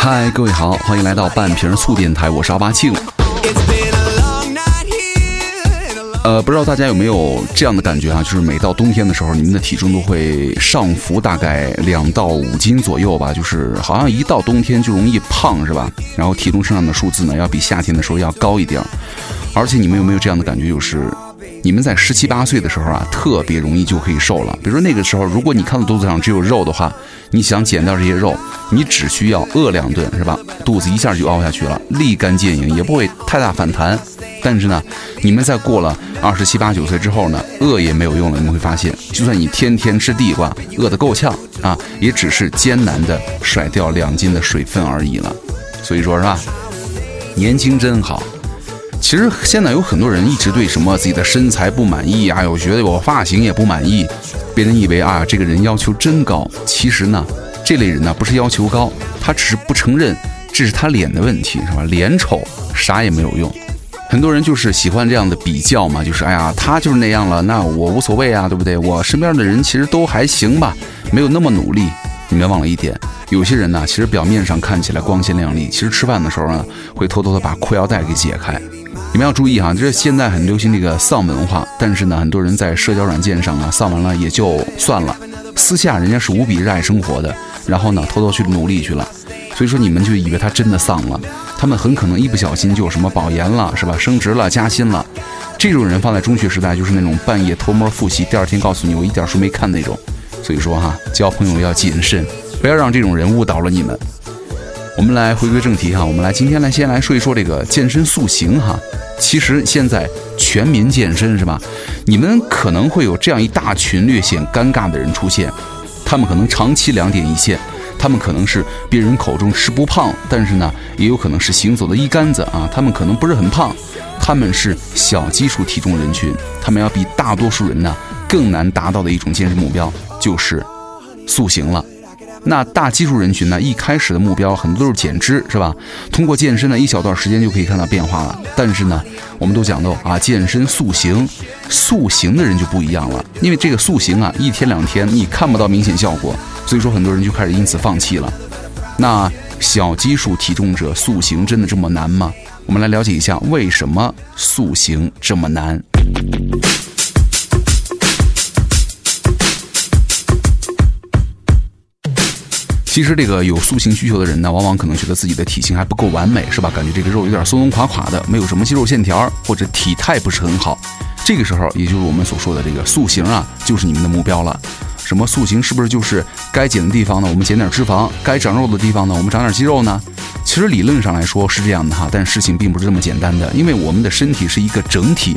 嗨，各位好，欢迎来到半瓶醋电台，我是阿巴庆。呃，不知道大家有没有这样的感觉啊？就是每到冬天的时候，你们的体重都会上浮大概两到五斤左右吧。就是好像一到冬天就容易胖，是吧？然后体重身上的数字呢，要比夏天的时候要高一点。而且你们有没有这样的感觉？就是你们在十七八岁的时候啊，特别容易就可以瘦了。比如说那个时候，如果你看到肚子上只有肉的话，你想减掉这些肉，你只需要饿两顿，是吧？肚子一下就凹下去了，立竿见影，也不会太大反弹。但是呢，你们在过了二十七八九岁之后呢，饿也没有用了。你会发现，就算你天天吃地瓜，饿得够呛啊，也只是艰难的甩掉两斤的水分而已了。所以说是吧，年轻真好。其实现在有很多人一直对什么自己的身材不满意啊，我觉得我发型也不满意，别人以为啊这个人要求真高。其实呢，这类人呢不是要求高，他只是不承认这是他脸的问题，是吧？脸丑啥也没有用。很多人就是喜欢这样的比较嘛，就是哎呀，他就是那样了，那我无所谓啊，对不对？我身边的人其实都还行吧，没有那么努力。你别忘了一点，有些人呢，其实表面上看起来光鲜亮丽，其实吃饭的时候呢，会偷偷的把裤腰带给解开。你们要注意哈，就是现在很流行这个丧文化，但是呢，很多人在社交软件上啊，丧完了也就算了，私下人家是无比热爱生活的，然后呢，偷偷去努力去了。所以说你们就以为他真的丧了，他们很可能一不小心就什么保研了，是吧？升职了，加薪了。这种人放在中学时代就是那种半夜偷摸复习，第二天告诉你我一点书没看那种。所以说哈，交朋友要谨慎，不要让这种人误导了你们。我们来回归正题哈，我们来今天来先来说一说这个健身塑形哈。其实现在全民健身是吧？你们可能会有这样一大群略显尴尬的人出现，他们可能长期两点一线。他们可能是别人口中吃不胖，但是呢，也有可能是行走的一杆子啊。他们可能不是很胖，他们是小基数体重人群，他们要比大多数人呢更难达到的一种健身目标就是塑形了。那大基数人群呢？一开始的目标很多都是减脂，是吧？通过健身呢，一小段时间就可以看到变化了。但是呢，我们都讲到啊，健身塑形，塑形的人就不一样了。因为这个塑形啊，一天两天你看不到明显效果，所以说很多人就开始因此放弃了。那小基数体重者塑形真的这么难吗？我们来了解一下为什么塑形这么难。其实这个有塑形需求的人呢，往往可能觉得自己的体型还不够完美，是吧？感觉这个肉有点松松垮垮的，没有什么肌肉线条，或者体态不是很好。这个时候，也就是我们所说的这个塑形啊，就是你们的目标了。什么塑形？是不是就是该减的地方呢，我们减点脂肪；该长肉的地方呢，我们长点肌肉呢？其实理论上来说是这样的哈，但事情并不是这么简单的，因为我们的身体是一个整体。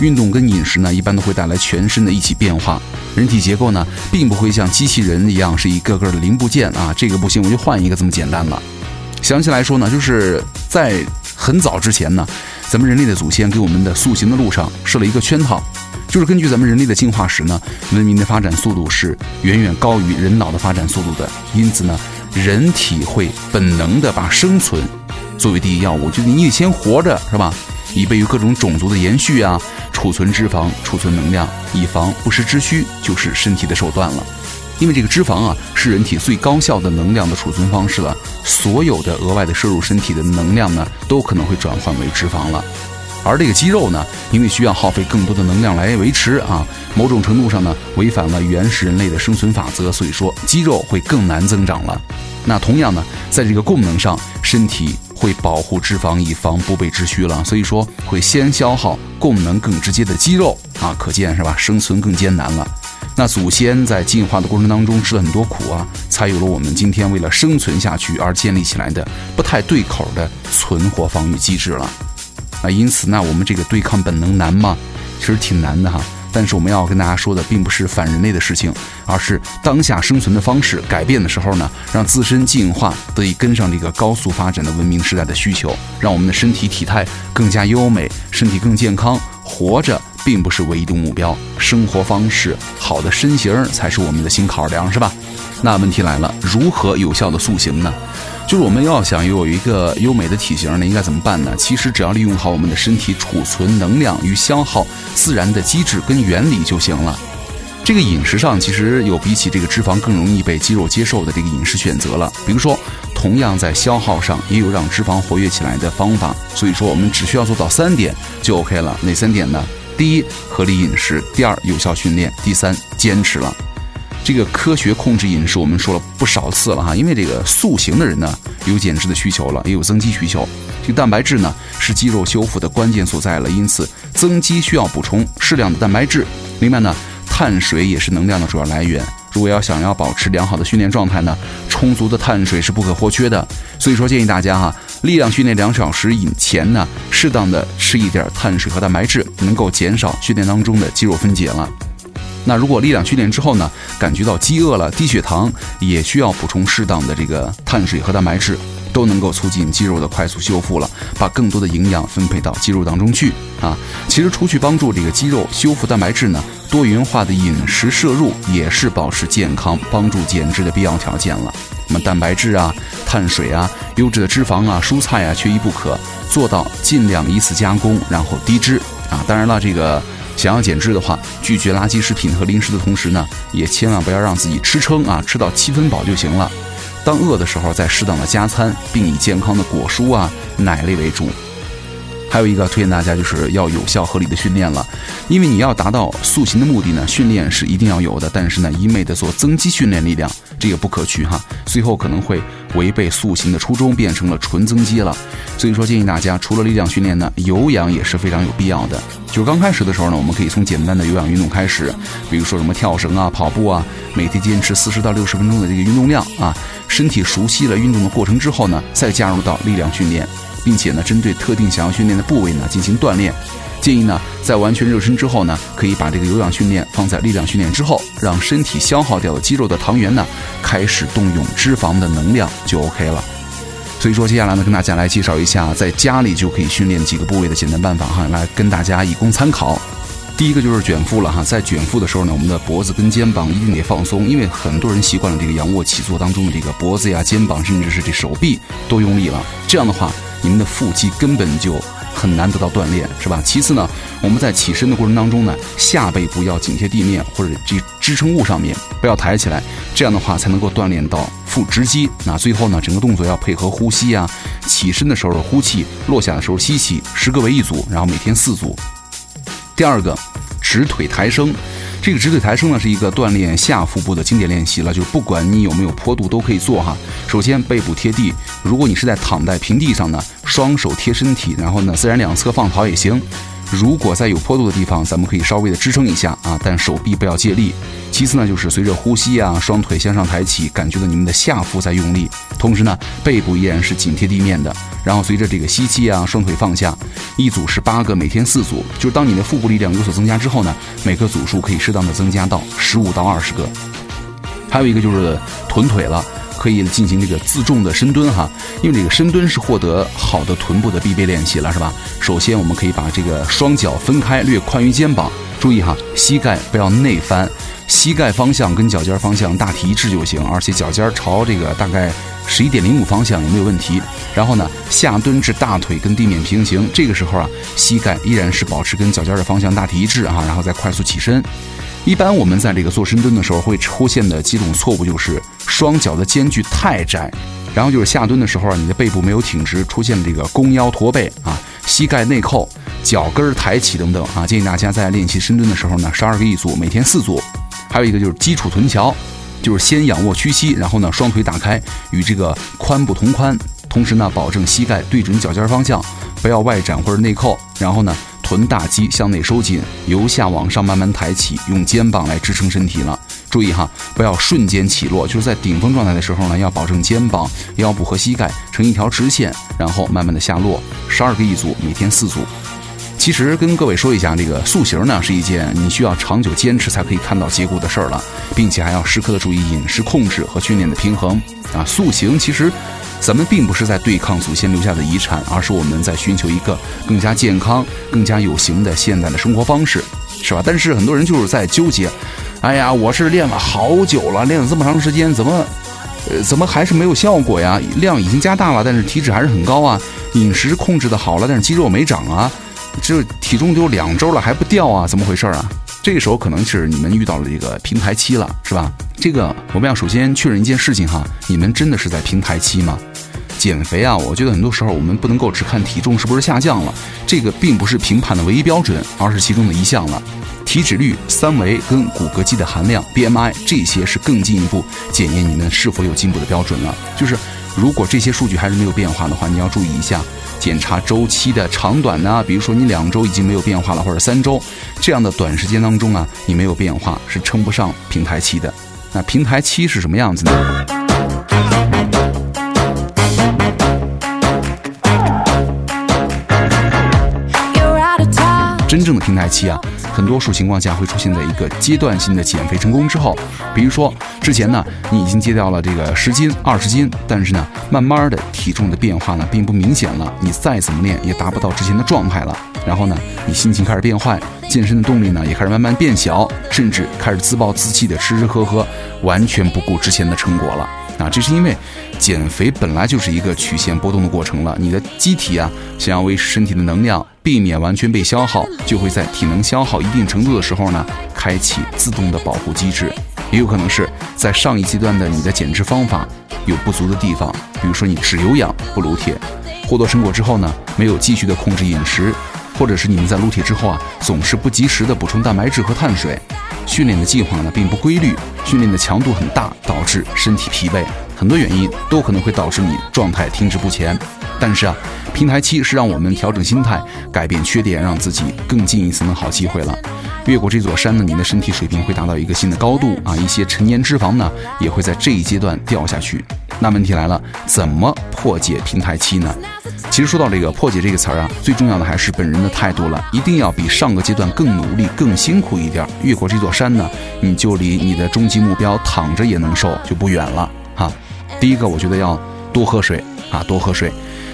运动跟饮食呢，一般都会带来全身的一起变化。人体结构呢，并不会像机器人一样是一个个的零部件啊，这个不行我就换一个这么简单了。详细来说呢，就是在很早之前呢，咱们人类的祖先给我们的塑形的路上设了一个圈套，就是根据咱们人类的进化史呢，文明的发展速度是远远高于人脑的发展速度的，因此呢，人体会本能的把生存作为第一要务，就是你得先活着，是吧？以备于各种种族的延续啊，储存脂肪，储存能量，以防不时之需，就是身体的手段了。因为这个脂肪啊，是人体最高效的能量的储存方式了。所有的额外的摄入身体的能量呢，都可能会转换为脂肪了。而这个肌肉呢，因为需要耗费更多的能量来维持啊，某种程度上呢，违反了原始人类的生存法则，所以说肌肉会更难增长了。那同样呢，在这个功能上，身体。会保护脂肪，以防不备之需了，所以说会先消耗供能更直接的肌肉啊，可见是吧？生存更艰难了。那祖先在进化的过程当中吃了很多苦啊，才有了我们今天为了生存下去而建立起来的不太对口的存活防御机制了。那因此，那我们这个对抗本能难吗？其实挺难的哈。但是我们要跟大家说的，并不是反人类的事情，而是当下生存的方式改变的时候呢，让自身进化得以跟上这个高速发展的文明时代的需求，让我们的身体体态更加优美，身体更健康。活着并不是唯一的目标，生活方式好的身形才是我们的新考量，是吧？那问题来了，如何有效的塑形呢？就是我们要想有一个优美的体型呢，应该怎么办呢？其实只要利用好我们的身体储存能量与消耗自然的机制跟原理就行了。这个饮食上其实有比起这个脂肪更容易被肌肉接受的这个饮食选择了。比如说，同样在消耗上也有让脂肪活跃起来的方法。所以说，我们只需要做到三点就 OK 了。哪三点呢？第一，合理饮食；第二，有效训练；第三，坚持了。这个科学控制饮食，我们说了不少次了哈。因为这个塑形的人呢，有减脂的需求了，也有增肌需求。这个蛋白质呢，是肌肉修复的关键所在了，因此增肌需要补充适量的蛋白质。另外呢。碳水也是能量的主要来源。如果要想要保持良好的训练状态呢，充足的碳水是不可或缺的。所以说建议大家哈，力量训练两小时以前呢，适当的吃一点碳水和蛋白质，能够减少训练当中的肌肉分解了。那如果力量训练之后呢，感觉到饥饿了、低血糖，也需要补充适当的这个碳水和蛋白质。都能够促进肌肉的快速修复了，把更多的营养分配到肌肉当中去啊！其实除去帮助这个肌肉修复蛋白质呢，多元化的饮食摄入也是保持健康、帮助减脂的必要条件了。那么蛋白质啊、碳水啊、优质的脂肪啊、蔬菜啊，缺一不可，做到尽量一次加工，然后低脂啊！当然了，这个想要减脂的话，拒绝垃圾食品和零食的同时呢，也千万不要让自己吃撑啊，吃到七分饱就行了。当饿的时候，再适当的加餐，并以健康的果蔬啊、奶类为主。还有一个推荐大家，就是要有效合理的训练了，因为你要达到塑形的目的呢，训练是一定要有的。但是呢，一味的做增肌训练力量，这个不可取哈，最后可能会违背塑形的初衷，变成了纯增肌了。所以说，建议大家除了力量训练呢，有氧也是非常有必要的。就是刚开始的时候呢，我们可以从简单的有氧运动开始，比如说什么跳绳啊、跑步啊，每天坚持四十到六十分钟的这个运动量啊，身体熟悉了运动的过程之后呢，再加入到力量训练。并且呢，针对特定想要训练的部位呢进行锻炼。建议呢，在完全热身之后呢，可以把这个有氧训练放在力量训练之后，让身体消耗掉的肌肉的糖原呢，开始动用脂肪的能量就 OK 了。所以说，接下来呢，跟大家来介绍一下在家里就可以训练几个部位的简单办法哈，来跟大家以供参考。第一个就是卷腹了哈，在卷腹的时候呢，我们的脖子跟肩膀一定得放松，因为很多人习惯了这个仰卧起坐当中的这个脖子呀、肩膀，甚至是这手臂都用力了，这样的话。你们的腹肌根本就很难得到锻炼，是吧？其次呢，我们在起身的过程当中呢，下背部要紧贴地面或者这支撑物上面，不要抬起来，这样的话才能够锻炼到腹直肌。那最后呢，整个动作要配合呼吸啊，起身的时候呼气，落下的时候吸气，十个为一组，然后每天四组。第二个，直腿抬升。这个直腿抬升呢，是一个锻炼下腹部的经典练习了，就是不管你有没有坡度都可以做哈。首先背部贴地，如果你是在躺在平地上呢，双手贴身体，然后呢自然两侧放倒也行。如果在有坡度的地方，咱们可以稍微的支撑一下啊，但手臂不要借力。其次呢，就是随着呼吸啊，双腿向上抬起，感觉到你们的下腹在用力，同时呢，背部依然是紧贴地面的。然后随着这个吸气啊，双腿放下，一组是八个，每天四组。就是当你的腹部力量有所增加之后呢，每个组数可以适当的增加到十五到二十个。还有一个就是臀腿了。可以进行这个自重的深蹲哈，因为这个深蹲是获得好的臀部的必备练习了，是吧？首先我们可以把这个双脚分开，略宽于肩膀，注意哈，膝盖不要内翻，膝盖方向跟脚尖方向大体一致就行，而且脚尖朝这个大概十一点零五方向也没有问题。然后呢，下蹲至大腿跟地面平行，这个时候啊，膝盖依然是保持跟脚尖的方向大体一致哈，然后再快速起身。一般我们在这个做深蹲的时候会出现的几种错误就是双脚的间距太窄，然后就是下蹲的时候啊，你的背部没有挺直，出现这个弓腰驼背啊，膝盖内扣，脚跟抬起等等啊。建议大家在练习深蹲的时候呢，十二个一组，每天四组。还有一个就是基础臀桥，就是先仰卧屈膝，然后呢双腿打开，与这个髋部同宽，同时呢保证膝盖对准脚尖方向，不要外展或者内扣，然后呢。臀大肌向内收紧，由下往上慢慢抬起，用肩膀来支撑身体了。注意哈，不要瞬间起落，就是在顶峰状态的时候呢，要保证肩膀、腰部和膝盖成一条直线，然后慢慢的下落。十二个一组，每天四组。其实跟各位说一下，这个塑形呢是一件你需要长久坚持才可以看到结果的事儿了，并且还要时刻的注意饮食控制和训练的平衡啊。塑形其实。咱们并不是在对抗祖先留下的遗产，而是我们在寻求一个更加健康、更加有型的现代的生活方式，是吧？但是很多人就是在纠结，哎呀，我是练了好久了，练了这么长时间，怎么，呃，怎么还是没有效果呀？量已经加大了，但是体脂还是很高啊。饮食控制的好了，但是肌肉没长啊。这体重都两周了还不掉啊？怎么回事啊？这个时候可能是你们遇到了这个平台期了，是吧？这个我们要首先确认一件事情哈，你们真的是在平台期吗？减肥啊，我觉得很多时候我们不能够只看体重是不是下降了，这个并不是评判的唯一标准，而是其中的一项了。体脂率、三围跟骨骼肌的含量 （BMI） 这些是更进一步检验你们是否有进步的标准了。就是如果这些数据还是没有变化的话，你要注意一下检查周期的长短呢。比如说你两周已经没有变化了，或者三周这样的短时间当中啊，你没有变化是称不上平台期的。那平台期是什么样子呢？正的平台期啊，很多数情况下会出现在一个阶段性的减肥成功之后。比如说，之前呢，你已经戒掉了这个十斤、二十斤，但是呢，慢慢的体重的变化呢，并不明显了。你再怎么练，也达不到之前的状态了。然后呢，你心情开始变坏，健身的动力呢，也开始慢慢变小，甚至开始自暴自弃的吃吃喝喝，完全不顾之前的成果了。啊，这是因为减肥本来就是一个曲线波动的过程了。你的机体啊，想要维持身体的能量，避免完全被消耗，就会在体能消耗一定程度的时候呢，开启自动的保护机制。也有可能是在上一阶段的你的减脂方法有不足的地方，比如说你只有氧不撸铁，获得成果之后呢，没有继续的控制饮食，或者是你们在撸铁之后啊，总是不及时的补充蛋白质和碳水。训练的计划呢并不规律，训练的强度很大，导致身体疲惫，很多原因都可能会导致你状态停滞不前。但是啊，平台期是让我们调整心态、改变缺点，让自己更进一层的好机会了。越过这座山呢，你的身体水平会达到一个新的高度啊，一些陈年脂肪呢也会在这一阶段掉下去。那问题来了，怎么破解平台期呢？其实说到这个破解这个词儿啊，最重要的还是本人的态度了，一定要比上个阶段更努力、更辛苦一点。越过这座山呢，你就离你的终极目标躺着也能瘦就不远了。第一个，我觉得要多喝水啊，多喝水。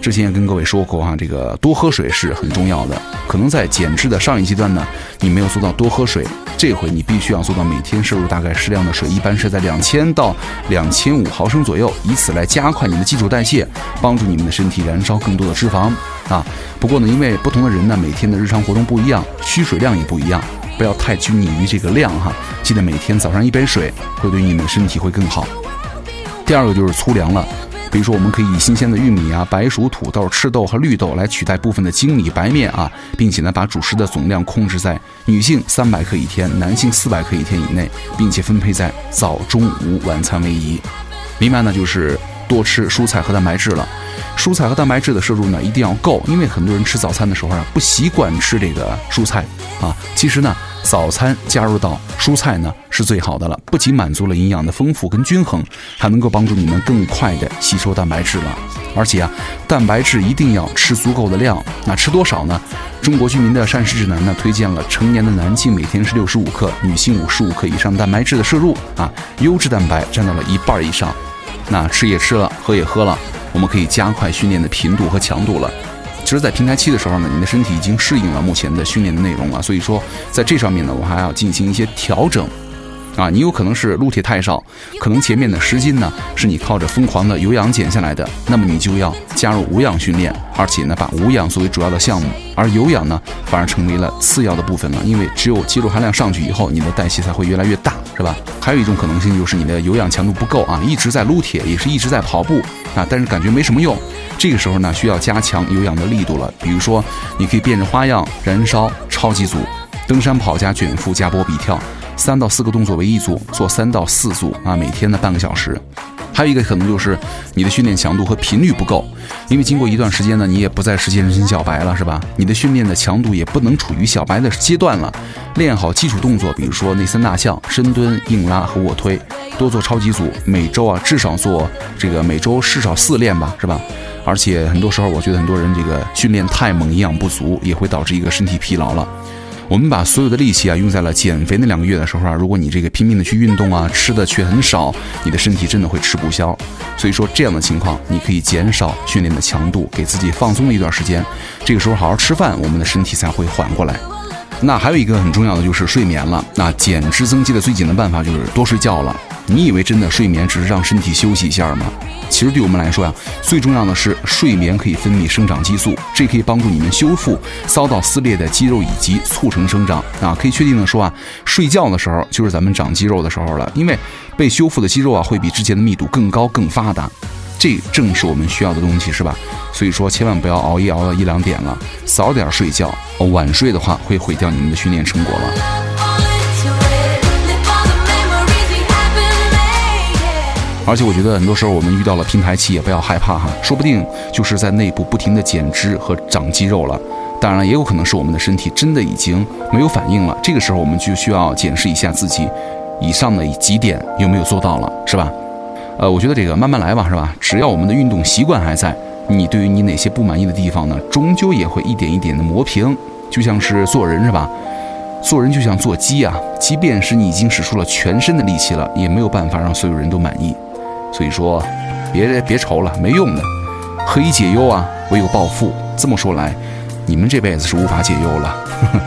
之前也跟各位说过哈，这个多喝水是很重要的。可能在减脂的上一阶段呢，你没有做到多喝水，这回你必须要做到每天摄入大概适量的水，一般是在两千到两千五毫升左右，以此来加快你的基础代谢，帮助你们的身体燃烧更多的脂肪啊。不过呢，因为不同的人呢，每天的日常活动不一样，需水量也不一样，不要太拘泥于这个量哈。记得每天早上一杯水，会对你们的身体会更好。第二个就是粗粮了。比如说，我们可以以新鲜的玉米啊、白薯、土豆、赤豆和绿豆来取代部分的精米白面啊，并且呢，把主食的总量控制在女性三百克一天，男性四百克一天以内，并且分配在早、中、午、晚餐为宜。另外呢，就是多吃蔬菜和蛋白质了。蔬菜和蛋白质的摄入呢，一定要够，因为很多人吃早餐的时候啊，不习惯吃这个蔬菜啊。其实呢。早餐加入到蔬菜呢是最好的了，不仅满足了营养的丰富跟均衡，还能够帮助你们更快的吸收蛋白质了。而且啊，蛋白质一定要吃足够的量。那吃多少呢？中国居民的膳食指南呢推荐了成年的男性每天是六十五克，女性五十五克以上蛋白质的摄入啊，优质蛋白占到了一半以上。那吃也吃了，喝也喝了，我们可以加快训练的频度和强度了。其实，在平台期的时候呢，你的身体已经适应了目前的训练的内容了，所以说，在这上面呢，我还要进行一些调整。啊，你有可能是撸铁太少，可能前面的十斤呢是你靠着疯狂的有氧减下来的，那么你就要加入无氧训练，而且呢把无氧作为主要的项目，而有氧呢反而成为了次要的部分了，因为只有肌肉含量上去以后，你的代谢才会越来越大，是吧？还有一种可能性就是你的有氧强度不够啊，一直在撸铁，也是一直在跑步啊，但是感觉没什么用，这个时候呢需要加强有氧的力度了，比如说你可以变着花样燃烧超级组，登山跑加卷腹加波比跳。三到四个动作为一组，做三到四组啊，每天的半个小时。还有一个可能就是你的训练强度和频率不够，因为经过一段时间呢，你也不再是健身小白了，是吧？你的训练的强度也不能处于小白的阶段了。练好基础动作，比如说内三大项：深蹲、硬拉和卧推，多做超级组。每周啊，至少做这个每周至少四练吧，是吧？而且很多时候，我觉得很多人这个训练太猛，营养不足，也会导致一个身体疲劳了。我们把所有的力气啊用在了减肥那两个月的时候啊，如果你这个拼命的去运动啊，吃的却很少，你的身体真的会吃不消。所以说这样的情况，你可以减少训练的强度，给自己放松了一段时间。这个时候好好吃饭，我们的身体才会缓过来。那还有一个很重要的就是睡眠了。那减脂增肌的最简单办法就是多睡觉了。你以为真的睡眠只是让身体休息一下吗？其实对我们来说呀，最重要的是睡眠可以分泌生长激素，这可以帮助你们修复遭到撕裂的肌肉以及促成生长啊。可以确定的说啊，睡觉的时候就是咱们长肌肉的时候了，因为被修复的肌肉啊会比之前的密度更高更发达，这正是我们需要的东西，是吧？所以说千万不要熬夜熬到一两点了，早点睡觉，晚睡的话会毁掉你们的训练成果了。而且我觉得很多时候我们遇到了平台期也不要害怕哈，说不定就是在内部不停的减脂和长肌肉了。当然了，也有可能是我们的身体真的已经没有反应了。这个时候我们就需要检视一下自己以上的几点有没有做到了，是吧？呃，我觉得这个慢慢来吧，是吧？只要我们的运动习惯还在，你对于你哪些不满意的地方呢，终究也会一点一点的磨平。就像是做人是吧？做人就像做鸡啊，即便是你已经使出了全身的力气了，也没有办法让所有人都满意。所以说，别别愁了，没用的。何以解忧啊？唯有暴富。这么说来，你们这辈子是无法解忧了。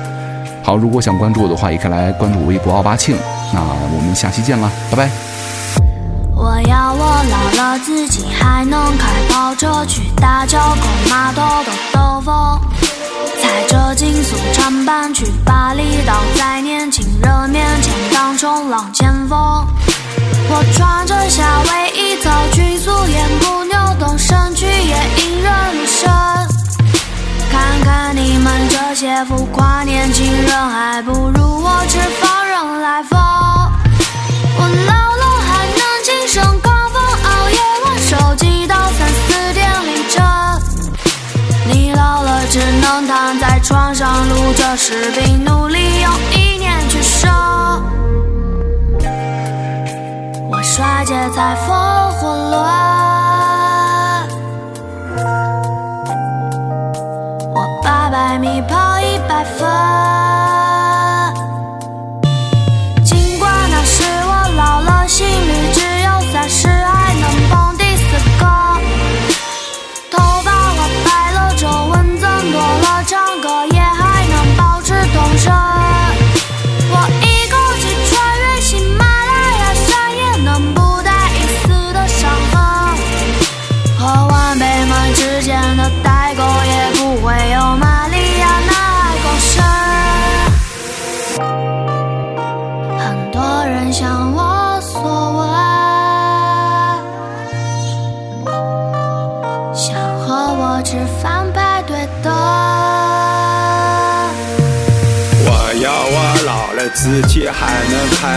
好，如果想关注我的话，也可以来关注微博奥巴庆。那我们下期见了，拜拜。我要我老了自己还能开跑车去大脚狗码头兜兜风，踩着竞速长板去巴厘岛，在年轻人面前当冲浪前锋。我穿着夏威夷草裙，素颜不扭动，身躯也引人入胜。看看你们这些浮夸年轻人，还不如我吃放任来疯。我老了还能精神亢奋，熬夜玩手机到三四点凌晨。你老了只能躺在床上录着视频，努力用意念去生。衰竭在风混乱，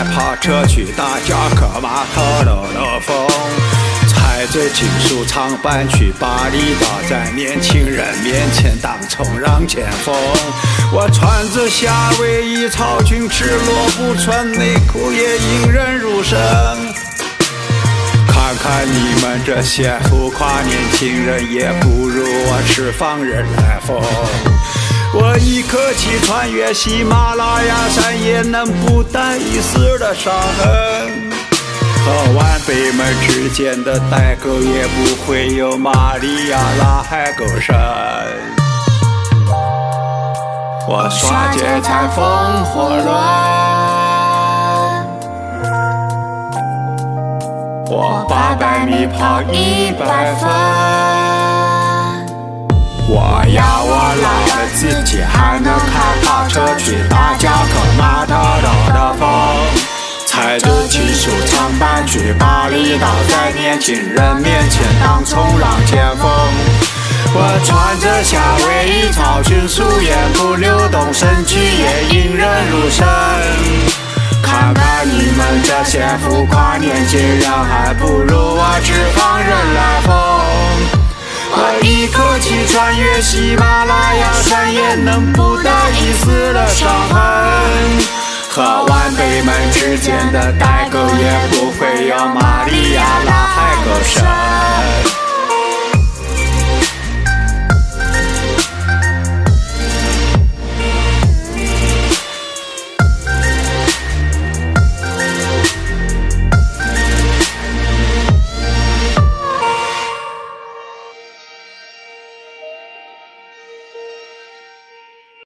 跑车去大脚客码头兜兜风，踩着金属长板去巴厘岛，在年轻人面前当冲浪前锋。我穿着夏威夷草裙，赤裸不穿内裤也引人入胜。看看你们这些浮夸年轻人，也不如我吃放任来疯。我一口气穿越喜马拉雅山，也能不带一丝的伤痕。和晚辈们之间的代沟，也不会有玛利亚拉海沟深。我刷节在风火轮，我八百米跑一百分。我要我老了自己还能开跑车去大脚客码头兜兜风，踩着金属长板去巴厘岛，在年轻人面前当冲浪前锋。我穿着夏威夷草裙，素颜不流动，身躯也引人入胜。看看你们这些浮夸年轻人，还不如我吃放穿越喜马拉雅山，也能不带一丝的伤痕。和晚辈们之间的代沟，也不会有玛利亚拉海沟深。